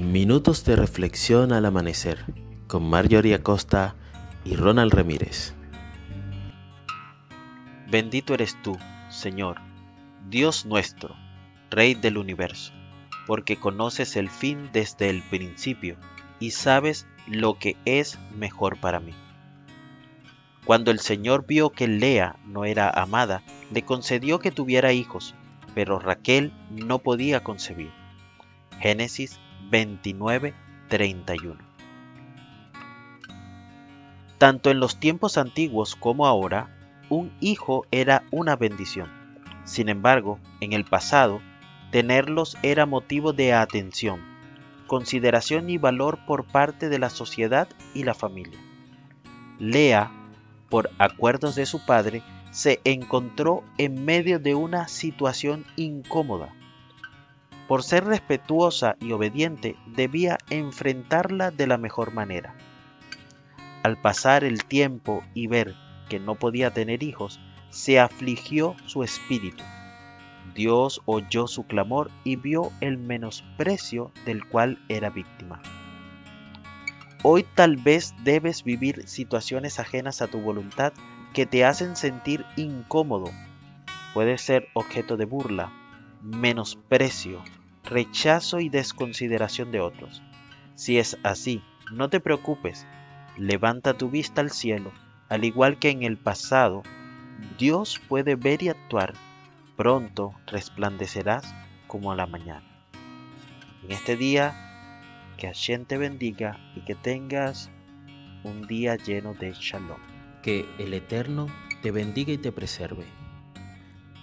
Minutos de reflexión al amanecer con Marjorie Acosta y Ronald Ramírez. Bendito eres tú, Señor, Dios nuestro, Rey del universo, porque conoces el fin desde el principio y sabes lo que es mejor para mí. Cuando el Señor vio que Lea no era amada, le concedió que tuviera hijos, pero Raquel no podía concebir. Génesis 29, 31. Tanto en los tiempos antiguos como ahora, un hijo era una bendición. Sin embargo, en el pasado, tenerlos era motivo de atención, consideración y valor por parte de la sociedad y la familia. Lea, por acuerdos de su padre, se encontró en medio de una situación incómoda por ser respetuosa y obediente, debía enfrentarla de la mejor manera. Al pasar el tiempo y ver que no podía tener hijos, se afligió su espíritu. Dios oyó su clamor y vio el menosprecio del cual era víctima. Hoy tal vez debes vivir situaciones ajenas a tu voluntad que te hacen sentir incómodo. Puedes ser objeto de burla, menosprecio, rechazo y desconsideración de otros. Si es así, no te preocupes, levanta tu vista al cielo, al igual que en el pasado, Dios puede ver y actuar, pronto resplandecerás como la mañana. En este día, que Hashem te bendiga y que tengas un día lleno de shalom. Que el Eterno te bendiga y te preserve